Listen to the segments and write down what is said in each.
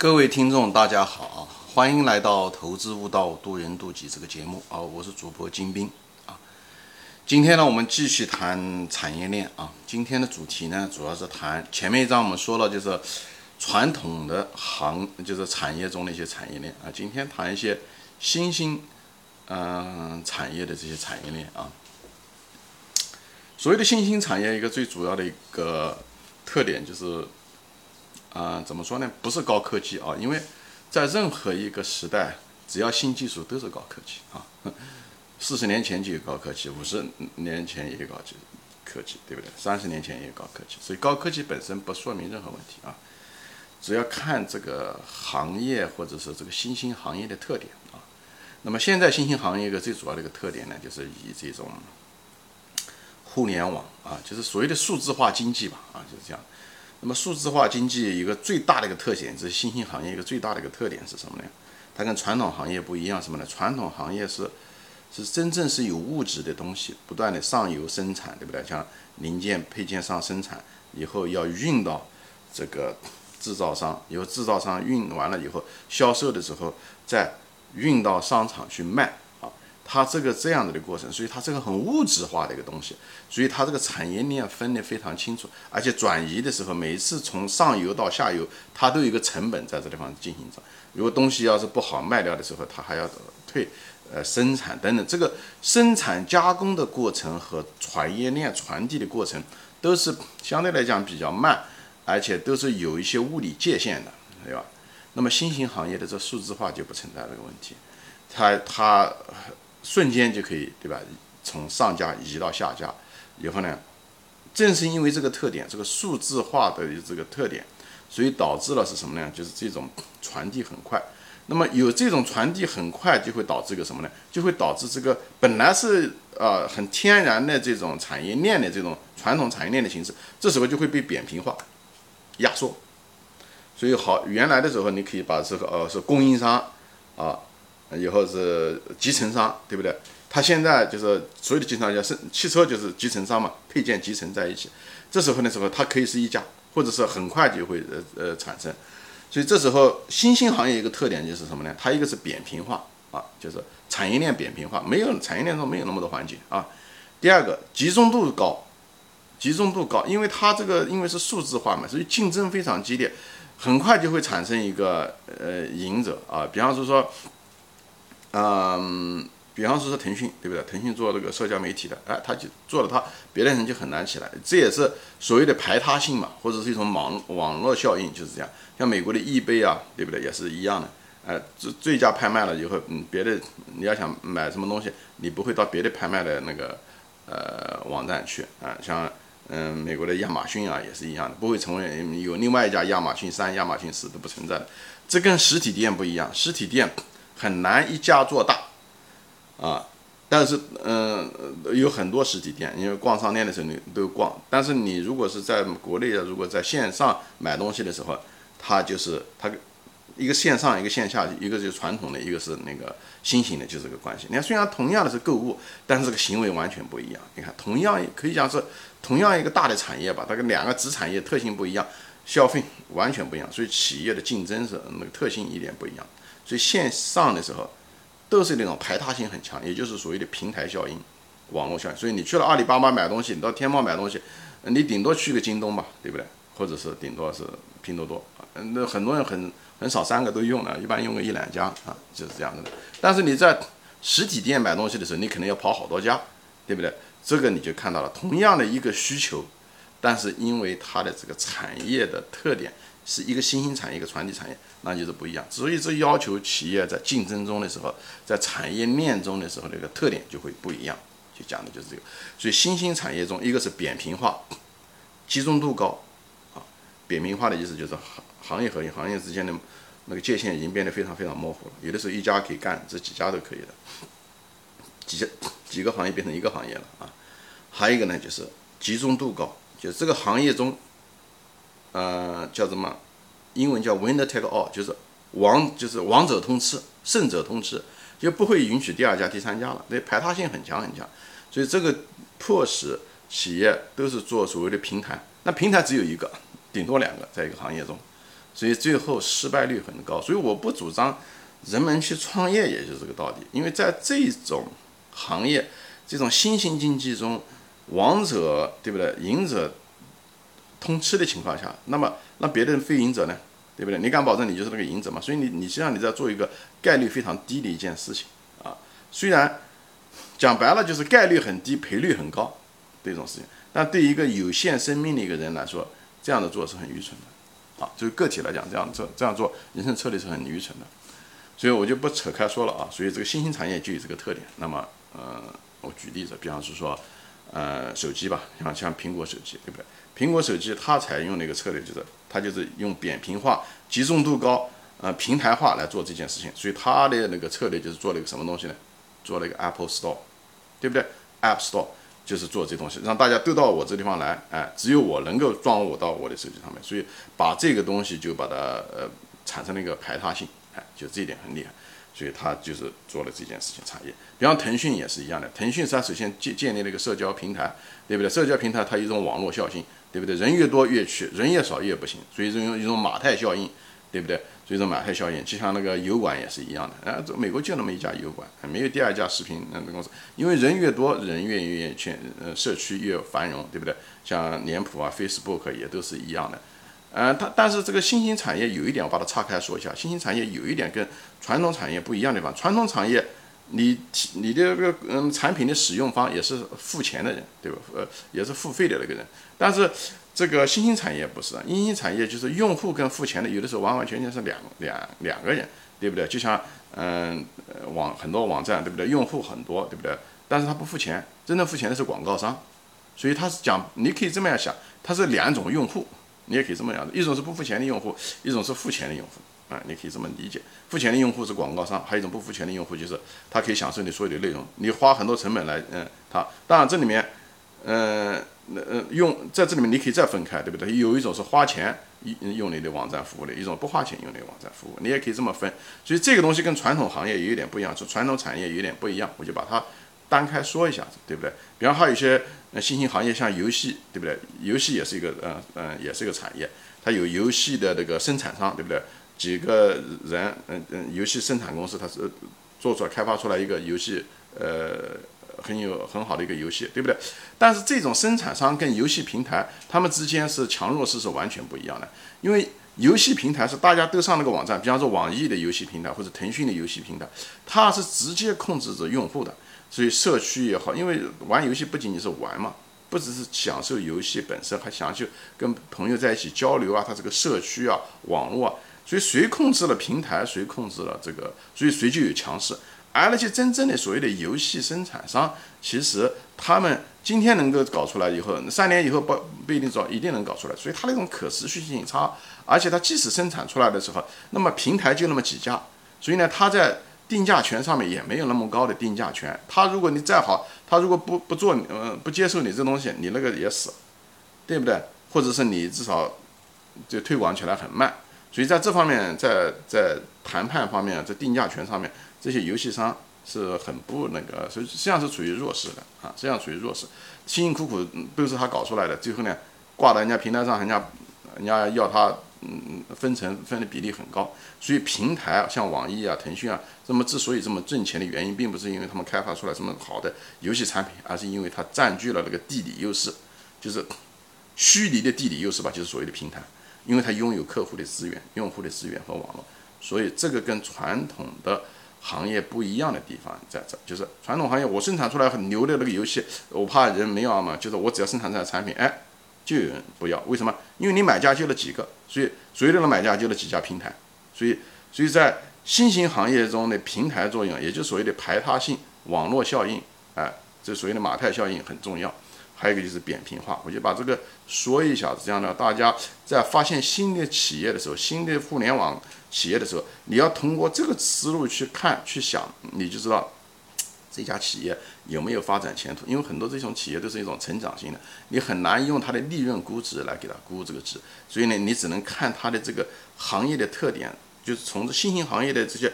各位听众，大家好，欢迎来到《投资悟道，渡人渡己》这个节目啊，我是主播金兵啊。今天呢，我们继续谈产业链啊。今天的主题呢，主要是谈前面一章我们说了，就是传统的行，就是产业中的一些产业链啊。今天谈一些新兴嗯产业的这些产业链啊。所谓的新兴产业，一个最主要的一个特点就是。啊，怎么说呢？不是高科技啊，因为在任何一个时代，只要新技术都是高科技啊。四十年前就有高科技，五十年前也有高技科技，对不对？三十年前也有高科技，所以高科技本身不说明任何问题啊。只要看这个行业或者是这个新兴行业的特点啊。那么现在新兴行业一个最主要的一个特点呢，就是以这种互联网啊，就是所谓的数字化经济吧啊，就是这样。那么数字化经济一个最大的一个特点，这是新兴行业一个最大的一个特点是什么呢？它跟传统行业不一样，什么呢？传统行业是是真正是有物质的东西不断的上游生产，对不对？像零件配件上生产以后要运到这个制造商，以后制造商运完了以后销售的时候再运到商场去卖。它这个这样子的过程，所以它这个很物质化的一个东西，所以它这个产业链分得非常清楚，而且转移的时候，每一次从上游到下游，它都有一个成本在这地方进行着。如果东西要是不好卖掉的时候，它还要退，呃，生产等等，这个生产加工的过程和产业链传递的过程都是相对来讲比较慢，而且都是有一些物理界限的，对吧？那么新型行业的这数字化就不存在这个问题，它它。瞬间就可以，对吧？从上家移到下家，以后呢，正是因为这个特点，这个数字化的这个特点，所以导致了是什么呢？就是这种传递很快。那么有这种传递很快，就会导致个什么呢？就会导致这个本来是呃很天然的这种产业链的这种传统产业链的形式，这时候就会被扁平化、压缩。所以好，原来的时候你可以把这个呃是供应商啊。以后是集成商，对不对？他现在就是所有的集成商，是汽车就是集成商嘛，配件集成在一起。这时候的时候，它可以是一家，或者是很快就会呃呃产生。所以这时候新兴行业一个特点就是什么呢？它一个是扁平化啊，就是产业链扁平化，没有产业链中没有那么多环节啊。第二个集中度高，集中度高，因为它这个因为是数字化嘛，所以竞争非常激烈，很快就会产生一个呃赢者啊。比方说说。嗯，比方说是腾讯，对不对？腾讯做这个社交媒体的，哎，他就做了，他别的人就很难起来。这也是所谓的排他性嘛，或者是一种网网络效应，就是这样。像美国的易贝啊，对不对？也是一样的。哎，最最佳拍卖了以后，嗯，别的你要想买什么东西，你不会到别的拍卖的那个呃网站去啊。像嗯，美国的亚马逊啊，也是一样的，不会成为有另外一家亚马逊三、亚马逊四都不存在的。这跟实体店不一样，实体店。很难一家做大，啊，但是嗯，有很多实体店，因为逛商店的时候你都逛。但是你如果是在国内啊，如果在线上买东西的时候，它就是它一个线上一个线下，一个就是传统的，一个是那个新型的，就这个关系。你看，虽然同样的是购物，但是这个行为完全不一样。你看，同样可以讲是同样一个大的产业吧，它跟两个子产业特性不一样，消费完全不一样，所以企业的竞争是那个特性一点不一样。所以线上的时候，都是那种排他性很强，也就是所谓的平台效应、网络效应。所以你去了阿里巴巴买东西，你到天猫买东西，你顶多去个京东吧，对不对？或者是顶多是拼多多，那很多人很很少三个都用的，一般用个一两家啊，就是这样子的。但是你在实体店买东西的时候，你可能要跑好多家，对不对？这个你就看到了，同样的一个需求，但是因为它的这个产业的特点。是一个新兴产业，一个传递产业，那就是不一样。所以这要求企业在竞争中的时候，在产业链中的时候，那个特点就会不一样。就讲的就是这个。所以新兴产业中，一个是扁平化，集中度高，啊，扁平化的意思就是行行业和行业之间的那个界限已经变得非常非常模糊了。有的时候一家可以干，这几家都可以的，几几个行业变成一个行业了啊。还有一个呢，就是集中度高，就这个行业中。呃，叫什么？英文叫 winner take all，就是王，就是王者通吃，胜者通吃，就不会允许第二家、第三家了。那排他性很强很强，所以这个迫使企业都是做所谓的平台。那平台只有一个，顶多两个，在一个行业中，所以最后失败率很高。所以我不主张人们去创业，也就是这个道理。因为在这种行业、这种新兴经济中，王者对不对？赢者通吃的情况下，那么那别的人非赢者呢？对不对？你敢保证你就是那个赢者吗？所以你你实际上你在做一个概率非常低的一件事情啊。虽然讲白了就是概率很低，赔率很高这种事情，但对于一个有限生命的一个人来说，这样的做是很愚蠢的啊。就是个体来讲，这样做这样做人生策略是很愚蠢的。所以我就不扯开说了啊。所以这个新兴产业就有这个特点。那么呃，我举例子，比方是说呃手机吧，像像苹果手机，对不对？苹果手机它采用的一个策略就是，它就是用扁平化、集中度高、呃平台化来做这件事情。所以它的那个策略就是做了一个什么东西呢？做了一个 Apple Store，对不对？App Store 就是做这东西，让大家都到我这地方来，哎，只有我能够装我到我的手机上面。所以把这个东西就把它呃产生了一个排他性，哎，就这一点很厉害。所以它就是做了这件事情，产业。比方腾讯也是一样的，腾讯它首先建建立了一个社交平台，对不对？社交平台它有一种网络效应。对不对？人越多越去，人越少越不行。所以这种一种马太效应，对不对？所以说马太效应，就像那个油管也是一样的。啊，这美国就那么一家油管，没有第二家视频那公司。因为人越多，人越越去，呃，社区越繁荣，对不对？像脸谱啊、Facebook 也都是一样的。呃，它但是这个新兴产业有一点，我把它岔开说一下。新兴产业有一点跟传统产业不一样的地方，传统产业。你你的这个嗯产品的使用方也是付钱的人，对吧？呃，也是付费的那个人。但是这个新兴产业不是，新兴产业就是用户跟付钱的有的时候完完全全是两两两个人，对不对？就像嗯网很多网站，对不对？用户很多，对不对？但是他不付钱，真正付钱的是广告商。所以他是讲，你可以这么样想，它是两种用户，你也可以这么样子，一种是不付钱的用户，一种是付钱的用户。啊，你可以这么理解，付钱的用户是广告商，还有一种不付钱的用户，就是他可以享受你所有的内容，你花很多成本来，嗯，他当然这里面，嗯，那呃用在这里面你可以再分开，对不对？有一种是花钱用你的网站服务的，一种不花钱用你的网站服务，你也可以这么分。所以这个东西跟传统行业有点不一样，就传统产业有点不一样，我就把它单开说一下子，对不对？比方还有一些那新兴行业，像游戏，对不对？游戏也是一个，嗯嗯，也是一个产业，它有游戏的这个生产商，对不对？几个人，嗯嗯，游戏生产公司，它是做出来、开发出来一个游戏，呃，很有很好的一个游戏，对不对？但是这种生产商跟游戏平台，他们之间是强弱势是完全不一样的。因为游戏平台是大家都上那个网站，比方说网易的游戏平台或者腾讯的游戏平台，它是直接控制着用户的，所以社区也好，因为玩游戏不仅仅是玩嘛，不只是享受游戏本身，还享受跟朋友在一起交流啊，它这个社区啊，网络啊。所以谁控制了平台，谁控制了这个，所以谁就有强势。而那些真正的所谓的游戏生产商，其实他们今天能够搞出来以后，三年以后不不一定早一定能搞出来。所以它那种可持续性差，而且它即使生产出来的时候，那么平台就那么几家，所以呢，它在定价权上面也没有那么高的定价权。他如果你再好，他如果不不做，呃，不接受你这东西，你那个也死，对不对？或者是你至少就推广起来很慢。所以在这方面，在在谈判方面，在定价权上面，这些游戏商是很不那个，所以实际上是处于弱势的啊，实际上处于弱势，辛辛苦苦都是他搞出来的，最后呢，挂到人家平台上，人家人家要他嗯分成分的比例很高，所以平台像网易啊、腾讯啊，这么之所以这么挣钱的原因，并不是因为他们开发出来什么好的游戏产品，而是因为它占据了那个地理优势，就是虚拟的地理优势吧，就是所谓的平台。因为它拥有客户的资源、用户的资源和网络，所以这个跟传统的行业不一样的地方在这，就是传统行业我生产出来很牛的那个游戏，我怕人没要嘛，就是我只要生产出来产品，哎，就有人不要，为什么？因为你买家就那几个，所以所有的买家就那几家平台，所以所以在新型行业中的平台作用，也就所谓的排他性、网络效应，哎，这所谓的马太效应很重要。还有一个就是扁平化，我就把这个说一下子，这样呢，大家在发现新的企业的时候，新的互联网企业的时候，你要通过这个思路去看、去想，你就知道这家企业有没有发展前途。因为很多这种企业都是一种成长型的，你很难用它的利润估值来给它估这个值，所以呢，你只能看它的这个行业的特点，就是从新兴行业的这些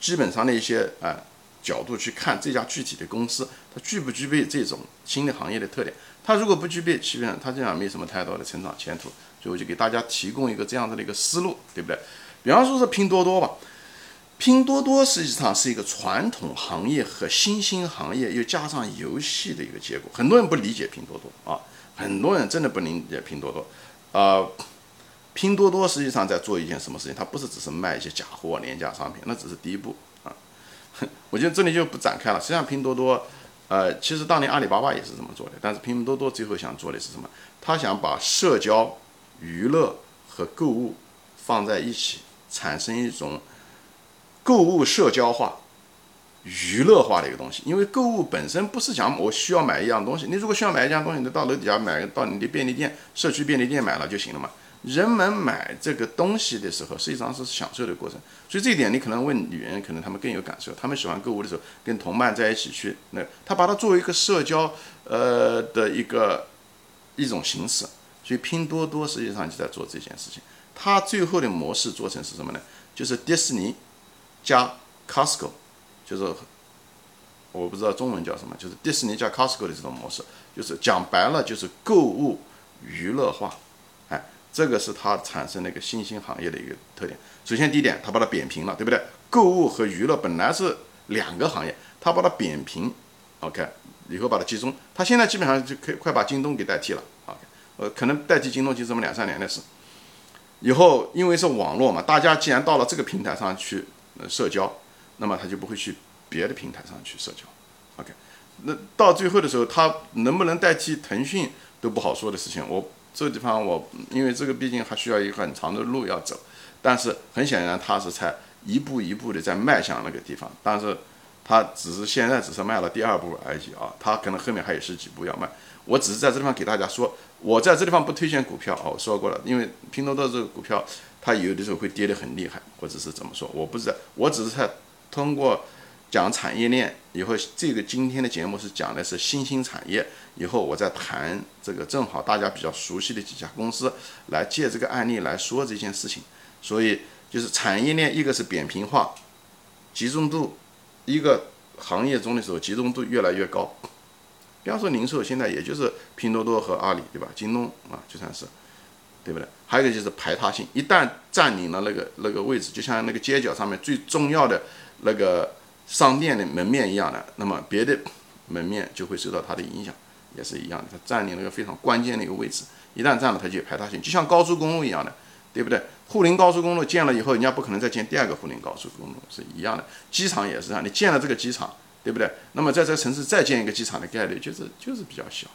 基本上的一些啊。角度去看这家具体的公司，它具不具备这种新的行业的特点？它如果不具备，基本上它这样没什么太多的成长前途。所以我就给大家提供一个这样子的一个思路，对不对？比方说是拼多多吧，拼多多实际上是一个传统行业和新兴行业又加上游戏的一个结果。很多人不理解拼多多啊，很多人真的不理解拼多多。呃，拼多多实际上在做一件什么事情？它不是只是卖一些假货、廉价商品，那只是第一步啊。我觉得这里就不展开了。实际上拼多多。呃，其实当年阿里巴巴也是这么做的，但是拼多多最后想做的是什么？他想把社交、娱乐和购物放在一起，产生一种购物社交化、娱乐化的一个东西。因为购物本身不是讲我需要买一样东西，你如果需要买一样东西，你到楼底下买，到你的便利店、社区便利店买了就行了嘛。人们买这个东西的时候，实际上是享受的过程，所以这一点你可能问女人，可能她们更有感受。她们喜欢购物的时候，跟同伴在一起去，那她把它作为一个社交，呃的一个一种形式。所以拼多多实际上就在做这件事情。它最后的模式做成是什么呢？就是迪士尼加 Costco，就是我不知道中文叫什么，就是迪士尼加 Costco 的这种模式，就是讲白了就是购物娱乐化。哎这个是它产生的一个新兴行业的一个特点。首先，第一点，它把它扁平了，对不对？购物和娱乐本来是两个行业，它把它扁平，OK，以后把它集中。它现在基本上就可以快把京东给代替了，OK，呃，可能代替京东就这么两三年的事。以后因为是网络嘛，大家既然到了这个平台上去社交，那么他就不会去别的平台上去社交，OK。那到最后的时候，它能不能代替腾讯都不好说的事情。我。这个地方我，因为这个毕竟还需要一个很长的路要走，但是很显然它是在一步一步的在迈向那个地方，但是它只是现在只是迈了第二步而已啊，它可能后面还有十几步要迈。我只是在这地方给大家说，我在这地方不推荐股票啊，我说过了，因为拼多多这个股票它有的时候会跌得很厉害，或者是怎么说，我不知道，我只是在通过。讲产业链以后，这个今天的节目是讲的是新兴产业。以后我再谈这个，正好大家比较熟悉的几家公司，来借这个案例来说这件事情。所以就是产业链，一个是扁平化，集中度，一个行业中的时候集中度越来越高。比方说零售，现在也就是拼多多和阿里，对吧？京东啊，就算是，对不对？还有一个就是排他性，一旦占领了那个那个位置，就像那个街角上面最重要的那个。商店的门面一样的，那么别的门面就会受到它的影响，也是一样的。它占领了一个非常关键的一个位置，一旦占了，它就有排他性，就像高速公路一样的，对不对？沪宁高速公路建了以后，人家不可能再建第二个沪宁高速公路，是一样的。机场也是这样，你建了这个机场，对不对？那么在这个城市再建一个机场的概率就是就是比较小，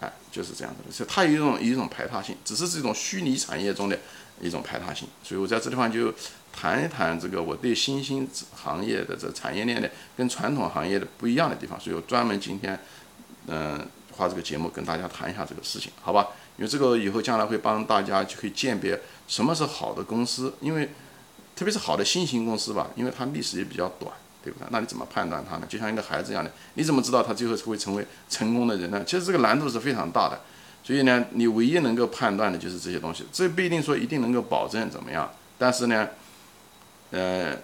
哎，就是这样子的。所以它有一种一种排他性，只是这种虚拟产业中的一种排他性。所以我在这地方就。谈一谈这个我对新兴行业的这产业链的跟传统行业的不一样的地方，所以我专门今天嗯花这个节目跟大家谈一下这个事情，好吧？因为这个以后将来会帮大家就可以鉴别什么是好的公司，因为特别是好的新型公司吧，因为它历史也比较短，对不对？那你怎么判断他呢？就像一个孩子一样的，你怎么知道他最后会成为成功的人呢？其实这个难度是非常大的，所以呢，你唯一能够判断的就是这些东西，这不一定说一定能够保证怎么样，但是呢。呃，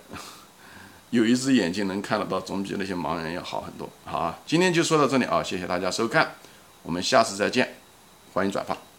有一只眼睛能看得到，总比那些盲人要好很多。好啊，今天就说到这里啊，谢谢大家收看，我们下次再见，欢迎转发。